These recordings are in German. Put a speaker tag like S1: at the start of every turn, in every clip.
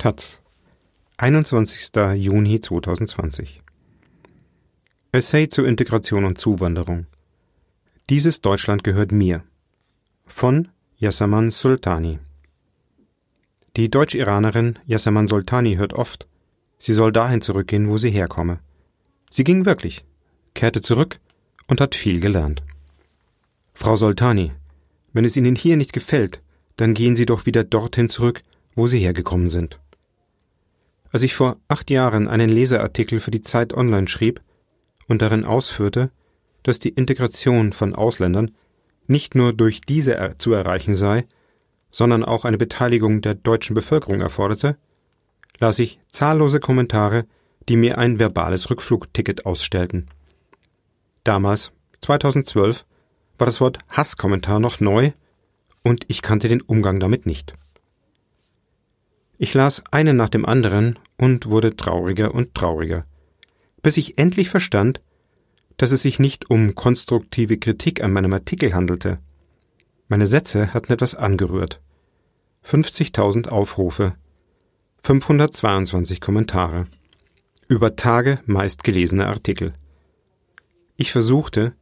S1: Taz, 21. Juni 2020. Essay zur Integration und Zuwanderung. Dieses Deutschland gehört mir. Von Yasaman Sultani. Die Deutsch-Iranerin Yasaman Sultani hört oft, sie soll dahin zurückgehen, wo sie herkomme. Sie ging wirklich, kehrte zurück und hat viel gelernt. Frau Sultani, wenn es Ihnen hier nicht gefällt, dann gehen Sie doch wieder dorthin zurück, wo Sie hergekommen sind. Als ich vor acht Jahren einen Leserartikel für die Zeit Online schrieb und darin ausführte, dass die Integration von Ausländern nicht nur durch diese zu erreichen sei, sondern auch eine Beteiligung der deutschen Bevölkerung erforderte, las ich zahllose Kommentare, die mir ein verbales Rückflugticket ausstellten. Damals, 2012, war das Wort Hasskommentar noch neu und ich kannte den Umgang damit nicht. Ich las einen nach dem anderen und wurde trauriger und trauriger, bis ich endlich verstand, dass es sich nicht um konstruktive Kritik an meinem Artikel handelte. Meine Sätze hatten etwas angerührt. 50.000 Aufrufe, 522 Kommentare, über Tage meist gelesene Artikel. Ich versuchte,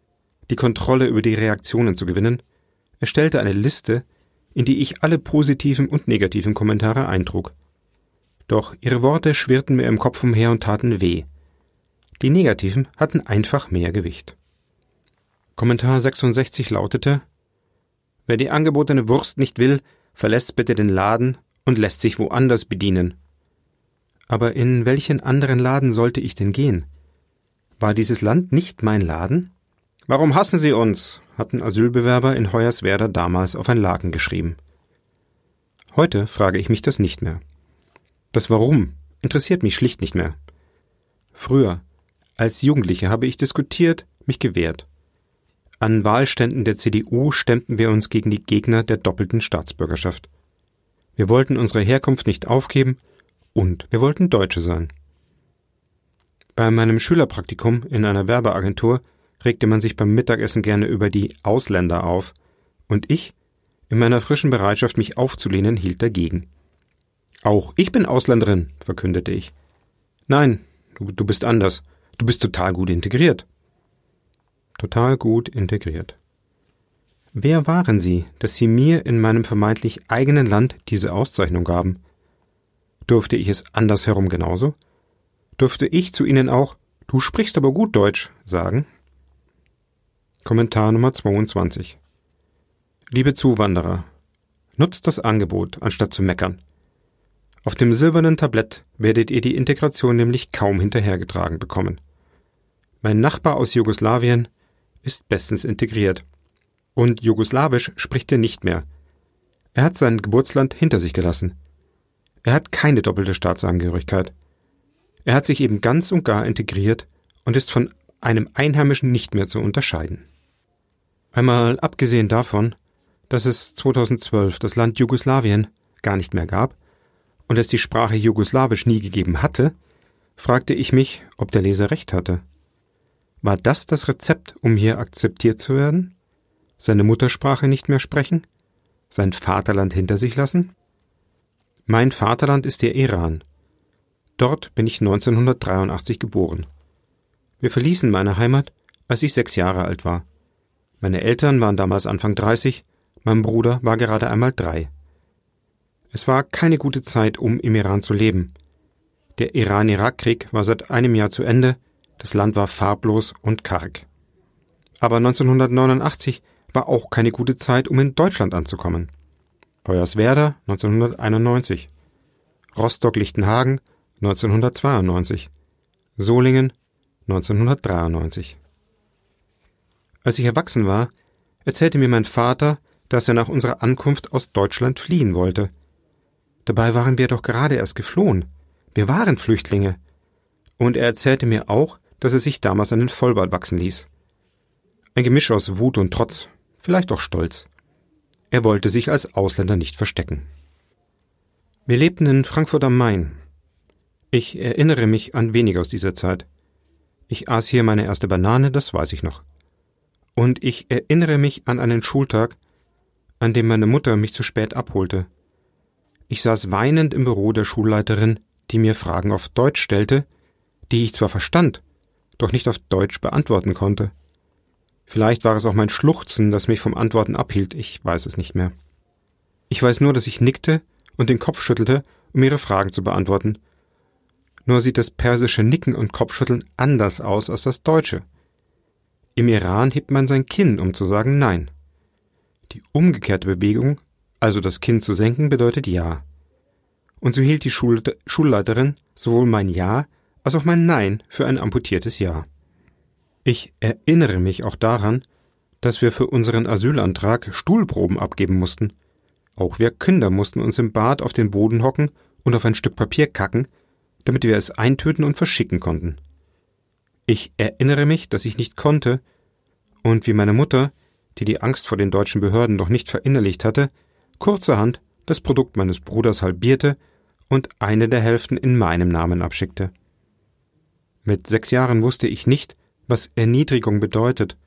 S1: die Kontrolle über die Reaktionen zu gewinnen, erstellte eine Liste, in die ich alle positiven und negativen Kommentare eintrug. Doch ihre Worte schwirrten mir im Kopf umher und taten weh. Die negativen hatten einfach mehr Gewicht. Kommentar 66 lautete Wer die angebotene Wurst nicht will, verlässt bitte den Laden und lässt sich woanders bedienen. Aber in welchen anderen Laden sollte ich denn gehen? War dieses Land nicht mein Laden? Warum hassen Sie uns? hatten Asylbewerber in Hoyerswerda damals auf ein Laken geschrieben. Heute frage ich mich das nicht mehr. Das Warum interessiert mich schlicht nicht mehr. Früher, als Jugendliche, habe ich diskutiert, mich gewehrt. An Wahlständen der CDU stemmten wir uns gegen die Gegner der doppelten Staatsbürgerschaft. Wir wollten unsere Herkunft nicht aufgeben und wir wollten Deutsche sein. Bei meinem Schülerpraktikum in einer Werbeagentur regte man sich beim Mittagessen gerne über die Ausländer auf, und ich, in meiner frischen Bereitschaft, mich aufzulehnen, hielt dagegen. Auch ich bin Ausländerin, verkündete ich. Nein, du, bist anders. Du bist total gut integriert. Total gut integriert. Wer waren Sie, dass Sie mir in meinem vermeintlich eigenen Land diese Auszeichnung gaben? Durfte ich es andersherum genauso? Durfte ich zu Ihnen auch Du sprichst aber gut Deutsch sagen? Kommentar Nummer 22. Liebe Zuwanderer, nutzt das Angebot, anstatt zu meckern. Auf dem silbernen Tablett werdet ihr die Integration nämlich kaum hinterhergetragen bekommen. Mein Nachbar aus Jugoslawien ist bestens integriert. Und Jugoslawisch spricht er nicht mehr. Er hat sein Geburtsland hinter sich gelassen. Er hat keine doppelte Staatsangehörigkeit. Er hat sich eben ganz und gar integriert und ist von einem Einheimischen nicht mehr zu unterscheiden. Einmal abgesehen davon, dass es 2012 das Land Jugoslawien gar nicht mehr gab und es die Sprache Jugoslawisch nie gegeben hatte, fragte ich mich, ob der Leser recht hatte. War das das Rezept, um hier akzeptiert zu werden? Seine Muttersprache nicht mehr sprechen? Sein Vaterland hinter sich lassen? Mein Vaterland ist der Iran. Dort bin ich 1983 geboren. Wir verließen meine Heimat, als ich sechs Jahre alt war. Meine Eltern waren damals Anfang 30, mein Bruder war gerade einmal drei. Es war keine gute Zeit, um im Iran zu leben. Der Iran-Irak-Krieg war seit einem Jahr zu Ende, das Land war farblos und karg. Aber 1989 war auch keine gute Zeit, um in Deutschland anzukommen. Hoyerswerda 1991, Rostock-Lichtenhagen 1992, Solingen 1993. Als ich erwachsen war, erzählte mir mein Vater, dass er nach unserer Ankunft aus Deutschland fliehen wollte. Dabei waren wir doch gerade erst geflohen. Wir waren Flüchtlinge. Und er erzählte mir auch, dass er sich damals einen Vollbart wachsen ließ. Ein Gemisch aus Wut und Trotz, vielleicht auch Stolz. Er wollte sich als Ausländer nicht verstecken. Wir lebten in Frankfurt am Main. Ich erinnere mich an wenig aus dieser Zeit. Ich aß hier meine erste Banane, das weiß ich noch. Und ich erinnere mich an einen Schultag, an dem meine Mutter mich zu spät abholte. Ich saß weinend im Büro der Schulleiterin, die mir Fragen auf Deutsch stellte, die ich zwar verstand, doch nicht auf Deutsch beantworten konnte. Vielleicht war es auch mein Schluchzen, das mich vom Antworten abhielt, ich weiß es nicht mehr. Ich weiß nur, dass ich nickte und den Kopf schüttelte, um ihre Fragen zu beantworten. Nur sieht das persische Nicken und Kopfschütteln anders aus als das deutsche. Im Iran hebt man sein Kinn, um zu sagen Nein. Die umgekehrte Bewegung, also das Kinn zu senken, bedeutet Ja. Und so hielt die Schul Schulleiterin sowohl mein Ja als auch mein Nein für ein amputiertes Ja. Ich erinnere mich auch daran, dass wir für unseren Asylantrag Stuhlproben abgeben mussten. Auch wir Kinder mussten uns im Bad auf den Boden hocken und auf ein Stück Papier kacken, damit wir es eintöten und verschicken konnten. Ich erinnere mich, dass ich nicht konnte, und wie meine Mutter, die die Angst vor den deutschen Behörden noch nicht verinnerlicht hatte, kurzerhand das Produkt meines Bruders halbierte und eine der Hälften in meinem Namen abschickte. Mit sechs Jahren wusste ich nicht, was Erniedrigung bedeutet,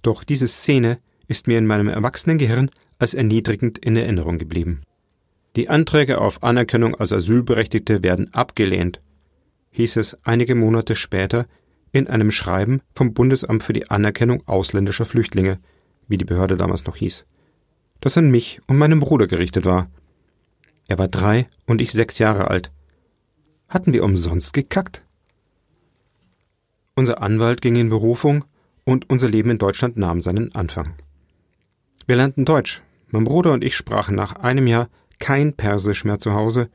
S1: doch diese Szene ist mir in meinem Erwachsenengehirn als erniedrigend in Erinnerung geblieben. Die Anträge auf Anerkennung als Asylberechtigte werden abgelehnt, hieß es einige Monate später in einem Schreiben vom Bundesamt für die Anerkennung ausländischer Flüchtlinge, wie die Behörde damals noch hieß, das an mich und meinem Bruder gerichtet war. Er war drei und ich sechs Jahre alt. Hatten wir umsonst gekackt? Unser Anwalt ging in Berufung und unser Leben in Deutschland nahm seinen Anfang. Wir lernten Deutsch. Mein Bruder und ich sprachen nach einem Jahr kein Persisch mehr zu Hause.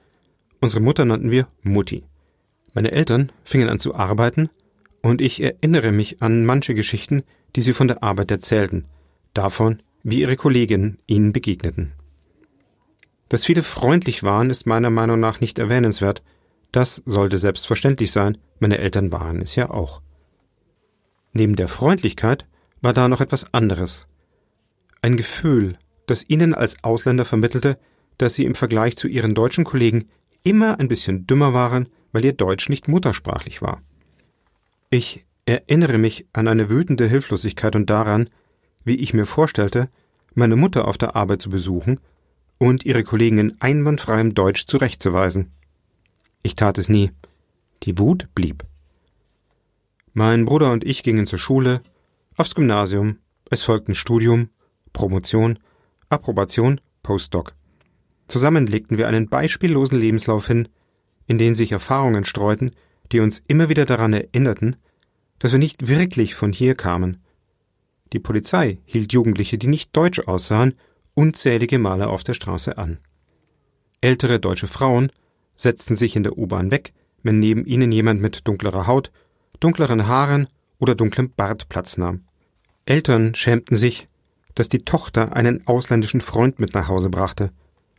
S1: Unsere Mutter nannten wir Mutti. Meine Eltern fingen an zu arbeiten und ich erinnere mich an manche Geschichten, die sie von der Arbeit erzählten, davon, wie ihre Kolleginnen ihnen begegneten. Dass viele freundlich waren, ist meiner Meinung nach nicht erwähnenswert. Das sollte selbstverständlich sein, meine Eltern waren es ja auch. Neben der Freundlichkeit war da noch etwas anderes. Ein Gefühl, das ihnen als Ausländer vermittelte, dass sie im Vergleich zu ihren deutschen Kollegen immer ein bisschen dümmer waren, weil ihr Deutsch nicht muttersprachlich war. Ich erinnere mich an eine wütende Hilflosigkeit und daran, wie ich mir vorstellte, meine Mutter auf der Arbeit zu besuchen und ihre Kollegen in einwandfreiem Deutsch zurechtzuweisen. Ich tat es nie. Die Wut blieb. Mein Bruder und ich gingen zur Schule, aufs Gymnasium, es folgten Studium, Promotion, Approbation, Postdoc. Zusammen legten wir einen beispiellosen Lebenslauf hin, in den sich Erfahrungen streuten, die uns immer wieder daran erinnerten, dass wir nicht wirklich von hier kamen. Die Polizei hielt Jugendliche, die nicht deutsch aussahen, unzählige Male auf der Straße an. Ältere deutsche Frauen setzten sich in der U-Bahn weg, wenn neben ihnen jemand mit dunklerer Haut dunkleren Haaren oder dunklem Bart Platz nahm. Eltern schämten sich, dass die Tochter einen ausländischen Freund mit nach Hause brachte.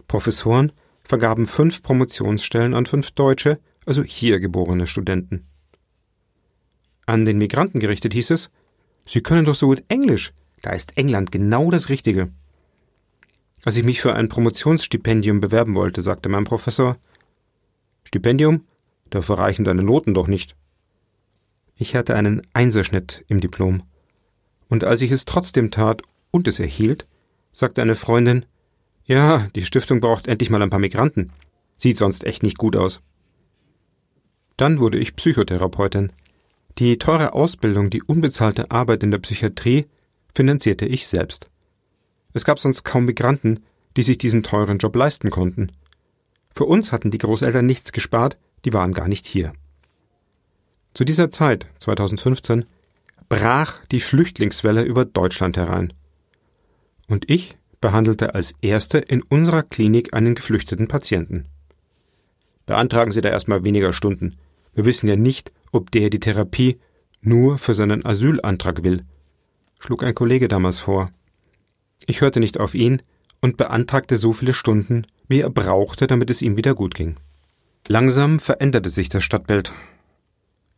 S1: Professoren vergaben fünf Promotionsstellen an fünf Deutsche, also hier geborene Studenten. An den Migranten gerichtet hieß es, Sie können doch so gut Englisch, da ist England genau das Richtige. Als ich mich für ein Promotionsstipendium bewerben wollte, sagte mein Professor, Stipendium? Dafür reichen deine Noten doch nicht. Ich hatte einen Einserschnitt im Diplom. Und als ich es trotzdem tat und es erhielt, sagte eine Freundin, ja, die Stiftung braucht endlich mal ein paar Migranten. Sieht sonst echt nicht gut aus. Dann wurde ich Psychotherapeutin. Die teure Ausbildung, die unbezahlte Arbeit in der Psychiatrie finanzierte ich selbst. Es gab sonst kaum Migranten, die sich diesen teuren Job leisten konnten. Für uns hatten die Großeltern nichts gespart, die waren gar nicht hier. Zu dieser Zeit, 2015, brach die Flüchtlingswelle über Deutschland herein. Und ich behandelte als Erste in unserer Klinik einen geflüchteten Patienten. Beantragen Sie da erstmal weniger Stunden. Wir wissen ja nicht, ob der die Therapie nur für seinen Asylantrag will, schlug ein Kollege damals vor. Ich hörte nicht auf ihn und beantragte so viele Stunden, wie er brauchte, damit es ihm wieder gut ging. Langsam veränderte sich das Stadtbild.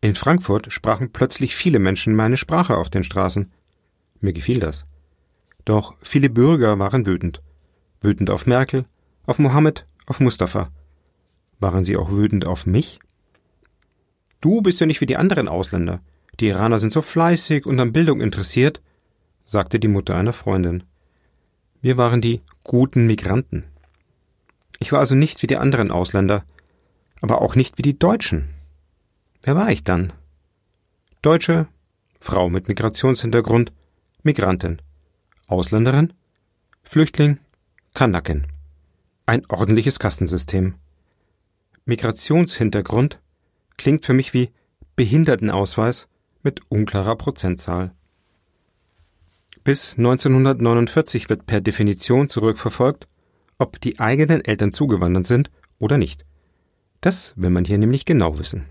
S1: In Frankfurt sprachen plötzlich viele Menschen meine Sprache auf den Straßen. Mir gefiel das. Doch viele Bürger waren wütend. Wütend auf Merkel, auf Mohammed, auf Mustafa. Waren sie auch wütend auf mich? Du bist ja nicht wie die anderen Ausländer. Die Iraner sind so fleißig und an Bildung interessiert, sagte die Mutter einer Freundin. Wir waren die guten Migranten. Ich war also nicht wie die anderen Ausländer, aber auch nicht wie die Deutschen. Wer war ich dann? Deutsche, Frau mit Migrationshintergrund, Migrantin, Ausländerin, Flüchtling, Kanakin. Ein ordentliches Kastensystem. Migrationshintergrund klingt für mich wie Behindertenausweis mit unklarer Prozentzahl. Bis 1949 wird per Definition zurückverfolgt, ob die eigenen Eltern zugewandert sind oder nicht. Das will man hier nämlich genau wissen.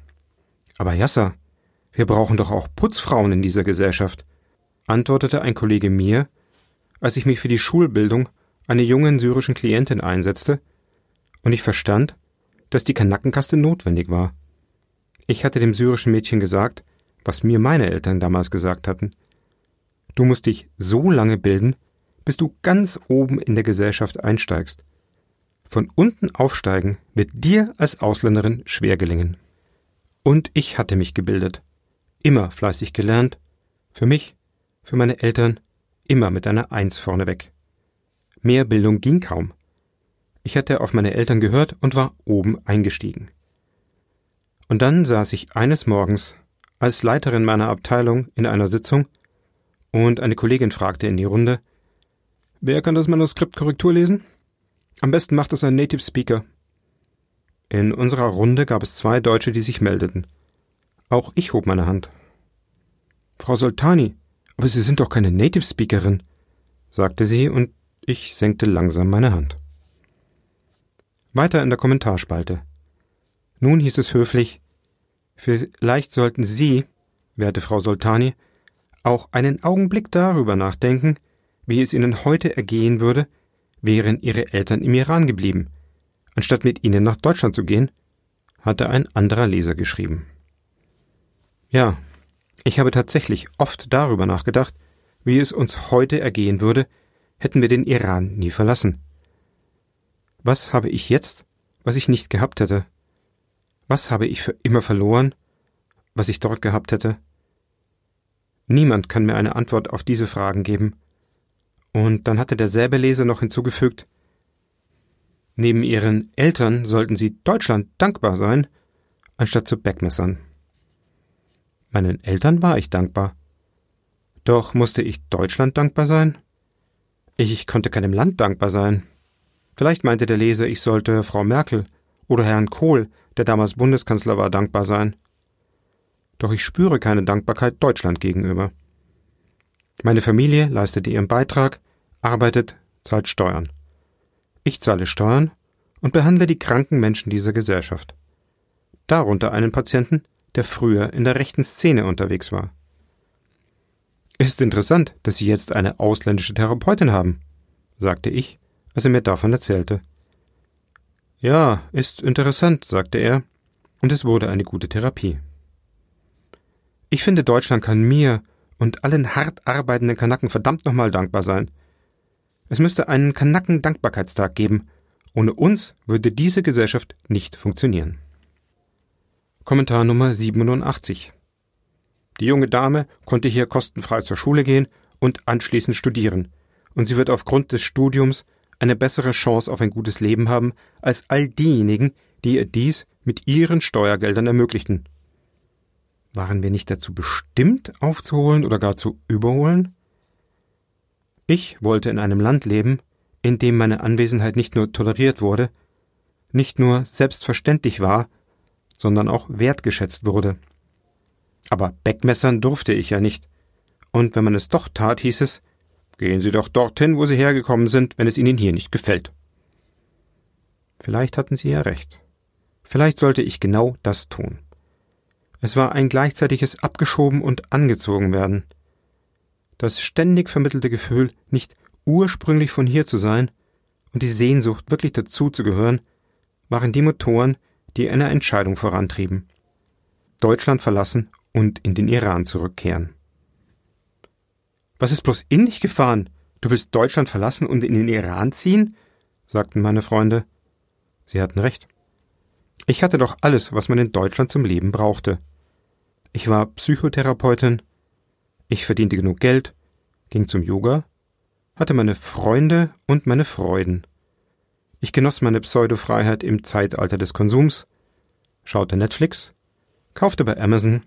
S1: Aber Yasser, wir brauchen doch auch Putzfrauen in dieser Gesellschaft, antwortete ein Kollege mir, als ich mich für die Schulbildung einer jungen syrischen Klientin einsetzte, und ich verstand, dass die Kanackenkaste notwendig war. Ich hatte dem syrischen Mädchen gesagt, was mir meine Eltern damals gesagt hatten. Du musst dich so lange bilden, bis du ganz oben in der Gesellschaft einsteigst. Von unten aufsteigen wird dir als Ausländerin schwer gelingen. Und ich hatte mich gebildet, immer fleißig gelernt, für mich, für meine Eltern, immer mit einer Eins vorneweg. Mehr Bildung ging kaum. Ich hatte auf meine Eltern gehört und war oben eingestiegen. Und dann saß ich eines Morgens als Leiterin meiner Abteilung in einer Sitzung und eine Kollegin fragte in die Runde, Wer kann das Manuskript Korrektur lesen? Am besten macht es ein Native Speaker. In unserer Runde gab es zwei Deutsche, die sich meldeten. Auch ich hob meine Hand. Frau Soltani, aber Sie sind doch keine Native Speakerin, sagte sie, und ich senkte langsam meine Hand. Weiter in der Kommentarspalte. Nun hieß es höflich, vielleicht sollten Sie, werte Frau Soltani, auch einen Augenblick darüber nachdenken, wie es Ihnen heute ergehen würde, wären Ihre Eltern im Iran geblieben, anstatt mit Ihnen nach Deutschland zu gehen, hatte ein anderer Leser geschrieben. Ja, ich habe tatsächlich oft darüber nachgedacht, wie es uns heute ergehen würde, hätten wir den Iran nie verlassen. Was habe ich jetzt, was ich nicht gehabt hätte? Was habe ich für immer verloren, was ich dort gehabt hätte? Niemand kann mir eine Antwort auf diese Fragen geben. Und dann hatte derselbe Leser noch hinzugefügt Neben ihren Eltern sollten sie Deutschland dankbar sein, anstatt zu Backmessern. Meinen Eltern war ich dankbar. Doch musste ich Deutschland dankbar sein? Ich konnte keinem Land dankbar sein. Vielleicht meinte der Leser, ich sollte Frau Merkel oder Herrn Kohl, der damals Bundeskanzler war, dankbar sein. Doch ich spüre keine Dankbarkeit Deutschland gegenüber. Meine Familie leistete ihren Beitrag, arbeitet, zahlt Steuern. Ich zahle Steuern und behandle die kranken Menschen dieser Gesellschaft. Darunter einen Patienten, der früher in der rechten Szene unterwegs war. Ist interessant, dass Sie jetzt eine ausländische Therapeutin haben, sagte ich, als er mir davon erzählte. Ja, ist interessant, sagte er, und es wurde eine gute Therapie. Ich finde, Deutschland kann mir und allen hart arbeitenden Kanaken verdammt nochmal dankbar sein. Es müsste einen Kanaken-Dankbarkeitstag geben. Ohne uns würde diese Gesellschaft nicht funktionieren. Kommentar Nummer 87. Die junge Dame konnte hier kostenfrei zur Schule gehen und anschließend studieren, und sie wird aufgrund des Studiums eine bessere Chance auf ein gutes Leben haben als all diejenigen, die ihr dies mit ihren Steuergeldern ermöglichten. Waren wir nicht dazu bestimmt, aufzuholen oder gar zu überholen? Ich wollte in einem Land leben, in dem meine Anwesenheit nicht nur toleriert wurde, nicht nur selbstverständlich war, sondern auch wertgeschätzt wurde. Aber Beckmessern durfte ich ja nicht, und wenn man es doch tat, hieß es, gehen Sie doch dorthin, wo Sie hergekommen sind, wenn es Ihnen hier nicht gefällt. Vielleicht hatten Sie ja recht. Vielleicht sollte ich genau das tun. Es war ein gleichzeitiges Abgeschoben und angezogen werden. Das ständig vermittelte Gefühl, nicht ursprünglich von hier zu sein und die Sehnsucht, wirklich dazu zu gehören, waren die Motoren, die eine Entscheidung vorantrieben. Deutschland verlassen und in den Iran zurückkehren. Was ist bloß in dich gefahren? Du willst Deutschland verlassen und in den Iran ziehen? sagten meine Freunde. Sie hatten recht. Ich hatte doch alles, was man in Deutschland zum Leben brauchte. Ich war Psychotherapeutin, ich verdiente genug Geld, ging zum Yoga, hatte meine Freunde und meine Freuden. Ich genoss meine Pseudofreiheit im Zeitalter des Konsums, schaute Netflix, kaufte bei Amazon,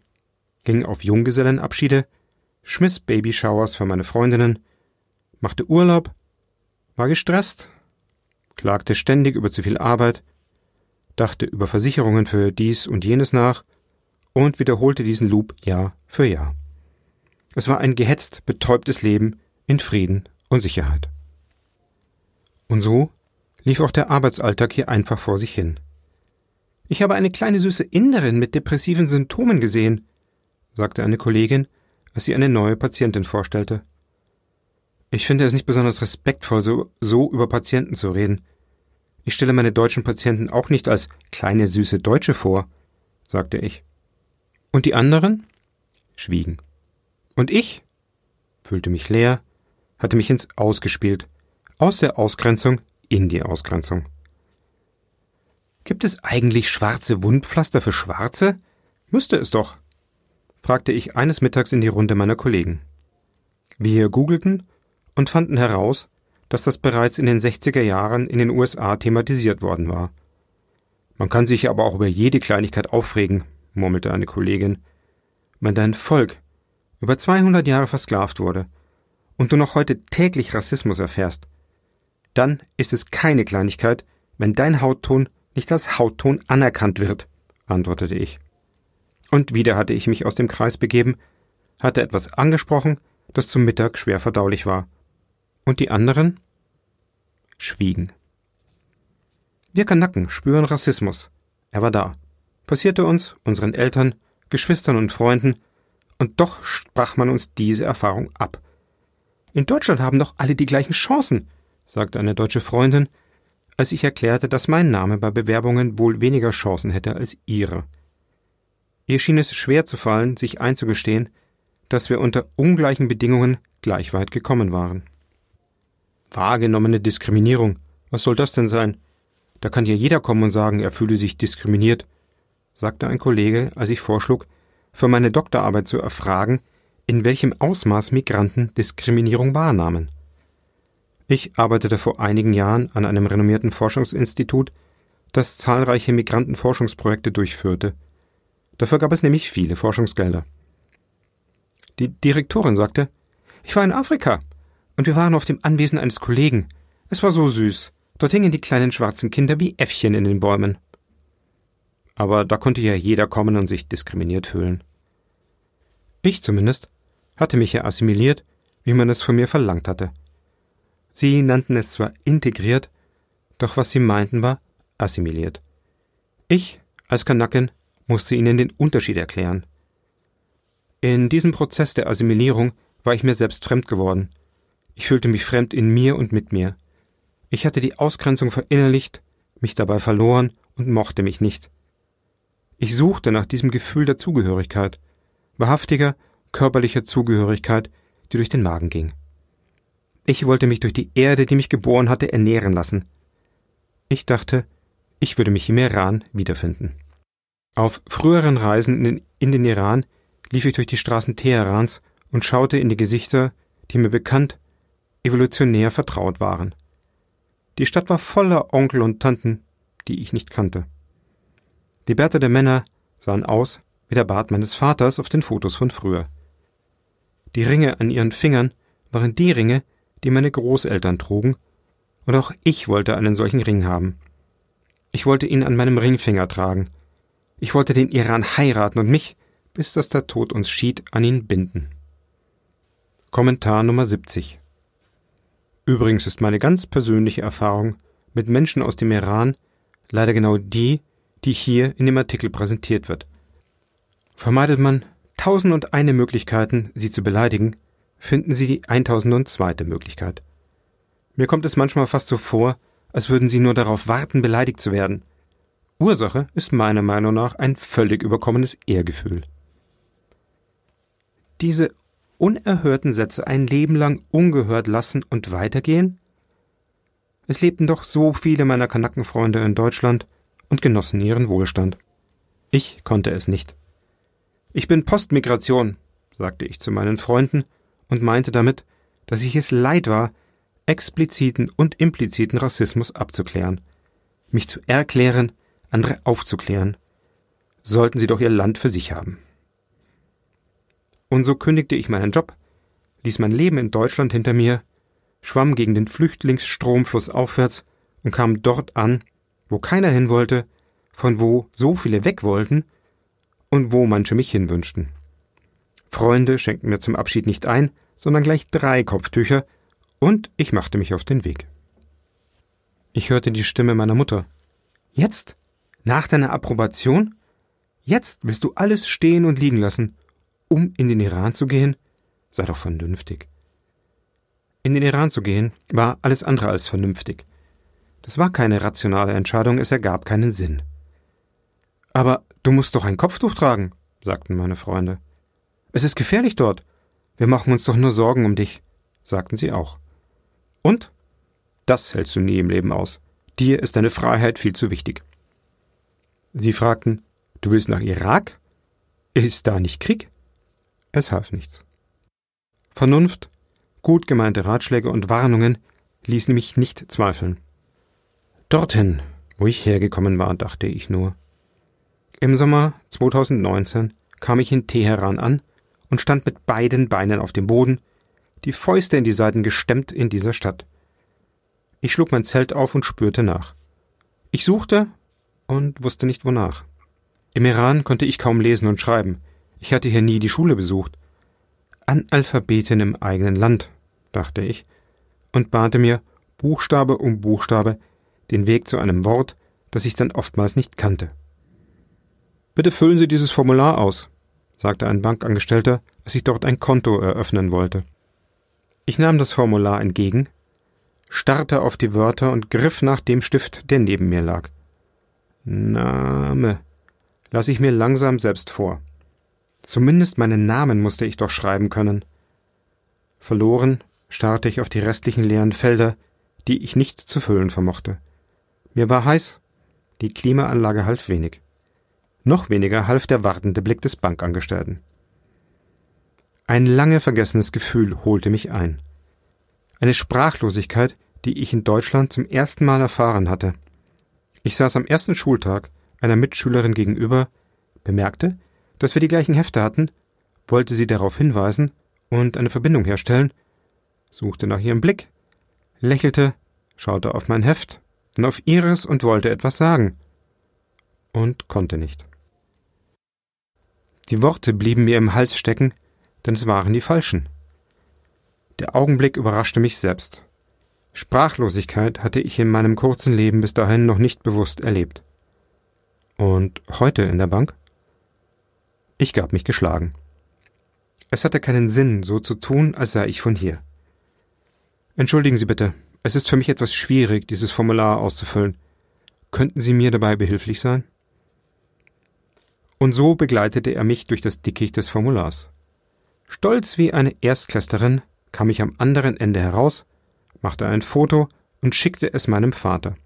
S1: ging auf Junggesellenabschiede, schmiss Babyshowers für meine Freundinnen, machte Urlaub, war gestresst, klagte ständig über zu viel Arbeit, dachte über Versicherungen für dies und jenes nach und wiederholte diesen Loop Jahr für Jahr. Es war ein gehetzt, betäubtes Leben in Frieden und Sicherheit. Und so lief auch der Arbeitsalltag hier einfach vor sich hin. Ich habe eine kleine süße Inderin mit depressiven Symptomen gesehen, sagte eine Kollegin, als sie eine neue Patientin vorstellte. Ich finde es nicht besonders respektvoll, so, so über Patienten zu reden. Ich stelle meine deutschen Patienten auch nicht als kleine süße Deutsche vor, sagte ich. Und die anderen? schwiegen. Und ich? fühlte mich leer, hatte mich ins Ausgespielt, aus der Ausgrenzung in die Ausgrenzung. Gibt es eigentlich schwarze Wundpflaster für Schwarze? Müsste es doch, fragte ich eines Mittags in die Runde meiner Kollegen. Wir googelten und fanden heraus, dass das bereits in den 60er Jahren in den USA thematisiert worden war. Man kann sich aber auch über jede Kleinigkeit aufregen, murmelte eine Kollegin. Wenn dein Volk über 200 Jahre versklavt wurde und du noch heute täglich Rassismus erfährst, dann ist es keine Kleinigkeit, wenn dein Hautton nicht als Hautton anerkannt wird, antwortete ich. Und wieder hatte ich mich aus dem Kreis begeben, hatte etwas angesprochen, das zum Mittag schwer verdaulich war. Und die anderen schwiegen. Wir Kanaken spüren Rassismus. Er war da. Passierte uns, unseren Eltern, Geschwistern und Freunden, und doch sprach man uns diese Erfahrung ab. In Deutschland haben doch alle die gleichen Chancen, sagte eine deutsche Freundin, als ich erklärte, dass mein Name bei Bewerbungen wohl weniger Chancen hätte als ihre. Ihr schien es schwer zu fallen, sich einzugestehen, dass wir unter ungleichen Bedingungen gleich weit gekommen waren. Wahrgenommene Diskriminierung. Was soll das denn sein? Da kann ja jeder kommen und sagen, er fühle sich diskriminiert, sagte ein Kollege, als ich vorschlug, für meine Doktorarbeit zu erfragen, in welchem Ausmaß Migranten Diskriminierung wahrnahmen. Ich arbeitete vor einigen Jahren an einem renommierten Forschungsinstitut, das zahlreiche Migrantenforschungsprojekte durchführte. Dafür gab es nämlich viele Forschungsgelder. Die Direktorin sagte, ich war in Afrika und wir waren auf dem Anwesen eines Kollegen. Es war so süß. Dort hingen die kleinen schwarzen Kinder wie Äffchen in den Bäumen. Aber da konnte ja jeder kommen und sich diskriminiert fühlen. Ich zumindest hatte mich ja assimiliert, wie man es von mir verlangt hatte. Sie nannten es zwar integriert, doch was sie meinten war assimiliert. Ich, als Kanaken, musste ihnen den Unterschied erklären. In diesem Prozess der Assimilierung war ich mir selbst fremd geworden. Ich fühlte mich fremd in mir und mit mir. Ich hatte die Ausgrenzung verinnerlicht, mich dabei verloren und mochte mich nicht. Ich suchte nach diesem Gefühl der Zugehörigkeit, wahrhaftiger, körperlicher Zugehörigkeit, die durch den Magen ging. Ich wollte mich durch die Erde, die mich geboren hatte, ernähren lassen. Ich dachte, ich würde mich im Iran wiederfinden. Auf früheren Reisen in den, in den Iran lief ich durch die Straßen Teherans und schaute in die Gesichter, die mir bekannt, evolutionär vertraut waren. Die Stadt war voller Onkel und Tanten, die ich nicht kannte. Die Bärte der Männer sahen aus wie der Bart meines Vaters auf den Fotos von früher. Die Ringe an ihren Fingern waren die Ringe, die meine Großeltern trugen, und auch ich wollte einen solchen Ring haben. Ich wollte ihn an meinem Ringfinger tragen. Ich wollte den Iran heiraten und mich, bis dass der Tod uns schied, an ihn binden. Kommentar Nummer 70 Übrigens ist meine ganz persönliche Erfahrung mit Menschen aus dem Iran leider genau die, die hier in dem Artikel präsentiert wird. Vermeidet man tausend und eine Möglichkeiten, sie zu beleidigen, finden Sie die 1002. Möglichkeit. Mir kommt es manchmal fast so vor, als würden Sie nur darauf warten, beleidigt zu werden. Ursache ist meiner Meinung nach ein völlig überkommenes Ehrgefühl. Diese unerhörten Sätze ein Leben lang ungehört lassen und weitergehen? Es lebten doch so viele meiner Kanackenfreunde in Deutschland und genossen ihren Wohlstand. Ich konnte es nicht. Ich bin Postmigration, sagte ich zu meinen Freunden und meinte damit, dass ich es leid war, expliziten und impliziten Rassismus abzuklären, mich zu erklären, andere aufzuklären, sollten sie doch ihr Land für sich haben. Und so kündigte ich meinen Job, ließ mein Leben in Deutschland hinter mir, schwamm gegen den Flüchtlingsstromfluss aufwärts und kam dort an, wo keiner hin wollte, von wo so viele weg wollten und wo manche mich hinwünschten. Freunde schenkten mir zum Abschied nicht ein, sondern gleich drei Kopftücher, und ich machte mich auf den Weg. Ich hörte die Stimme meiner Mutter. Jetzt? Nach deiner Approbation? Jetzt willst du alles stehen und liegen lassen, um in den Iran zu gehen? Sei doch vernünftig. In den Iran zu gehen war alles andere als vernünftig. Das war keine rationale Entscheidung, es ergab keinen Sinn. Aber du musst doch ein Kopftuch tragen, sagten meine Freunde. Es ist gefährlich dort. Wir machen uns doch nur Sorgen um dich, sagten sie auch. Und? Das hältst du nie im Leben aus. Dir ist deine Freiheit viel zu wichtig. Sie fragten, du willst nach Irak? Ist da nicht Krieg? Es half nichts. Vernunft, gut gemeinte Ratschläge und Warnungen ließen mich nicht zweifeln. Dorthin, wo ich hergekommen war, dachte ich nur. Im Sommer 2019 kam ich in Teheran an und stand mit beiden Beinen auf dem Boden, die Fäuste in die Seiten gestemmt in dieser Stadt. Ich schlug mein Zelt auf und spürte nach. Ich suchte und wusste nicht wonach. Im Iran konnte ich kaum lesen und schreiben. Ich hatte hier nie die Schule besucht. Analphabetin im eigenen Land, dachte ich, und bahnte mir Buchstabe um Buchstabe den Weg zu einem Wort, das ich dann oftmals nicht kannte. Bitte füllen Sie dieses Formular aus, sagte ein Bankangestellter, als ich dort ein Konto eröffnen wollte. Ich nahm das Formular entgegen, starrte auf die Wörter und griff nach dem Stift, der neben mir lag. Name. Lass ich mir langsam selbst vor. Zumindest meinen Namen musste ich doch schreiben können. Verloren starrte ich auf die restlichen leeren Felder, die ich nicht zu füllen vermochte. Mir war heiß, die Klimaanlage half wenig. Noch weniger half der wartende Blick des Bankangestellten. Ein lange vergessenes Gefühl holte mich ein. Eine Sprachlosigkeit, die ich in Deutschland zum ersten Mal erfahren hatte. Ich saß am ersten Schultag einer Mitschülerin gegenüber, bemerkte, dass wir die gleichen Hefte hatten, wollte sie darauf hinweisen und eine Verbindung herstellen, suchte nach ihrem Blick, lächelte, schaute auf mein Heft, dann auf ihres und wollte etwas sagen und konnte nicht. Die Worte blieben mir im Hals stecken, denn es waren die falschen. Der Augenblick überraschte mich selbst. Sprachlosigkeit hatte ich in meinem kurzen Leben bis dahin noch nicht bewusst erlebt. Und heute in der Bank? Ich gab mich geschlagen. Es hatte keinen Sinn, so zu tun, als sei ich von hier. Entschuldigen Sie bitte, es ist für mich etwas schwierig, dieses Formular auszufüllen. Könnten Sie mir dabei behilflich sein? Und so begleitete er mich durch das Dickicht des Formulars. Stolz wie eine Erstklässlerin kam ich am anderen Ende heraus, machte ein Foto und schickte es meinem Vater.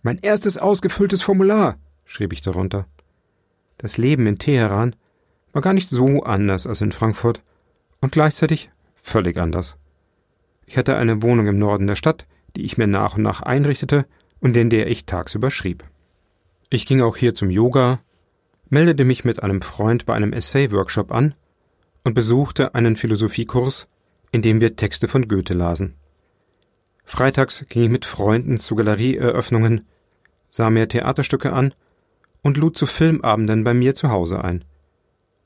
S1: Mein erstes ausgefülltes Formular, schrieb ich darunter. Das Leben in Teheran war gar nicht so anders als in Frankfurt und gleichzeitig völlig anders. Ich hatte eine Wohnung im Norden der Stadt, die ich mir nach und nach einrichtete und in der ich tagsüber schrieb. Ich ging auch hier zum Yoga, meldete mich mit einem Freund bei einem Essay-Workshop an und besuchte einen Philosophiekurs, in dem wir Texte von Goethe lasen. Freitags ging ich mit Freunden zu Galerieeröffnungen, sah mir Theaterstücke an und lud zu Filmabenden bei mir zu Hause ein.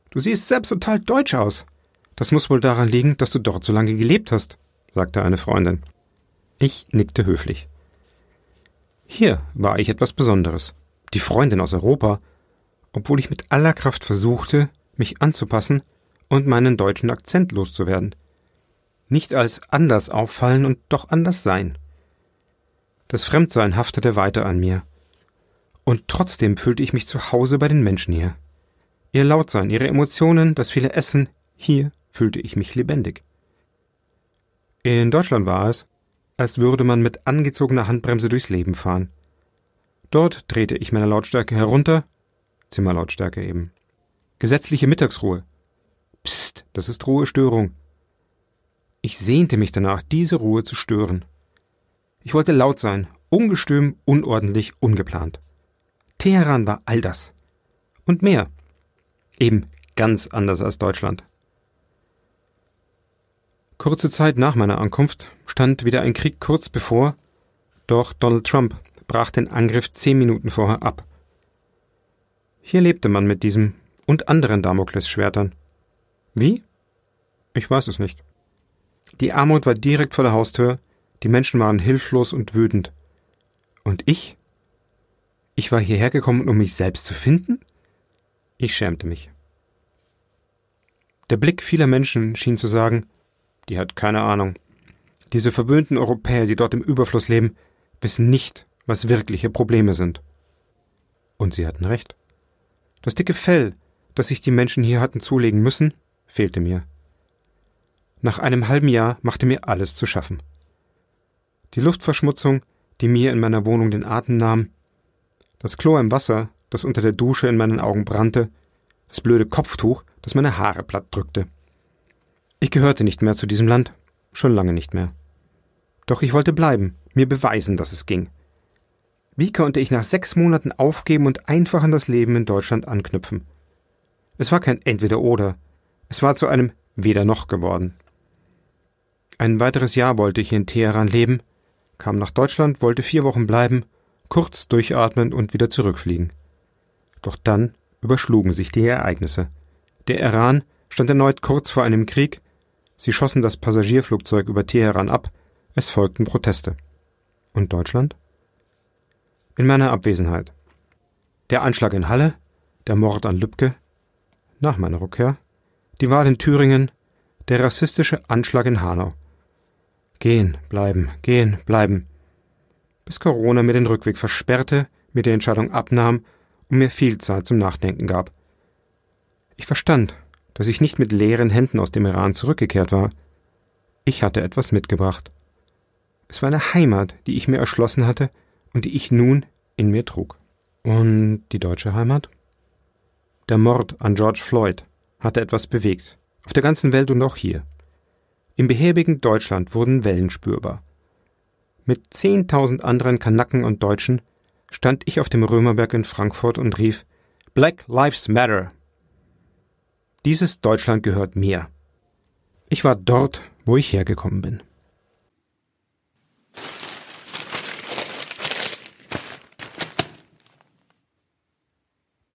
S1: Du siehst selbst total deutsch aus. Das muss wohl daran liegen, dass du dort so lange gelebt hast, sagte eine Freundin. Ich nickte höflich. Hier war ich etwas Besonderes. Die Freundin aus Europa, obwohl ich mit aller Kraft versuchte, mich anzupassen und meinen deutschen Akzent loszuwerden. Nicht als anders auffallen und doch anders sein. Das Fremdsein haftete weiter an mir. Und trotzdem fühlte ich mich zu Hause bei den Menschen hier. Ihr Lautsein, ihre Emotionen, das viele Essen, hier fühlte ich mich lebendig. In Deutschland war es, als würde man mit angezogener Handbremse durchs Leben fahren. Dort drehte ich meine Lautstärke herunter, Zimmerlautstärke eben. Gesetzliche Mittagsruhe, Psst, das ist Ruhestörung. Ich sehnte mich danach, diese Ruhe zu stören. Ich wollte laut sein, ungestüm, unordentlich, ungeplant. Teheran war all das. Und mehr. Eben ganz anders als Deutschland. Kurze Zeit nach meiner Ankunft stand wieder ein Krieg kurz bevor, doch Donald Trump brach den Angriff zehn Minuten vorher ab. Hier lebte man mit diesem und anderen Damoklesschwertern. Wie? Ich weiß es nicht. Die Armut war direkt vor der Haustür, die Menschen waren hilflos und wütend. Und ich? Ich war hierher gekommen, um mich selbst zu finden? Ich schämte mich. Der Blick vieler Menschen schien zu sagen, die hat keine Ahnung. Diese verwöhnten Europäer, die dort im Überfluss leben, wissen nicht, was wirkliche Probleme sind. Und sie hatten recht. Das dicke Fell, das sich die Menschen hier hatten zulegen müssen, fehlte mir. Nach einem halben Jahr machte mir alles zu schaffen. Die Luftverschmutzung, die mir in meiner Wohnung den Atem nahm, das Chlor im Wasser, das unter der Dusche in meinen Augen brannte, das blöde Kopftuch, das meine Haare platt drückte. Ich gehörte nicht mehr zu diesem Land, schon lange nicht mehr. Doch ich wollte bleiben, mir beweisen, dass es ging. Wie konnte ich nach sechs Monaten aufgeben und einfach an das Leben in Deutschland anknüpfen? Es war kein Entweder-Oder, es war zu einem Weder-Noch geworden. Ein weiteres Jahr wollte ich in Teheran leben, kam nach Deutschland, wollte vier Wochen bleiben, kurz durchatmen und wieder zurückfliegen. Doch dann überschlugen sich die Ereignisse. Der Iran stand erneut kurz vor einem Krieg, sie schossen das Passagierflugzeug über Teheran ab, es folgten Proteste. Und Deutschland? In meiner Abwesenheit. Der Anschlag in Halle, der Mord an Lübcke, nach meiner Rückkehr, die Wahl in Thüringen, der rassistische Anschlag in Hanau. Gehen, bleiben, gehen, bleiben. Bis Corona mir den Rückweg versperrte, mir die Entscheidung abnahm und mir viel Zeit zum Nachdenken gab. Ich verstand, dass ich nicht mit leeren Händen aus dem Iran zurückgekehrt war. Ich hatte etwas mitgebracht. Es war eine Heimat, die ich mir erschlossen hatte und die ich nun in mir trug. Und die deutsche Heimat? Der Mord an George Floyd hatte etwas bewegt, auf der ganzen Welt und auch hier. Im behäbigen Deutschland wurden Wellen spürbar. Mit zehntausend anderen Kanaken und Deutschen stand ich auf dem Römerberg in Frankfurt und rief Black Lives Matter. Dieses Deutschland gehört mir. Ich war dort, wo ich hergekommen bin.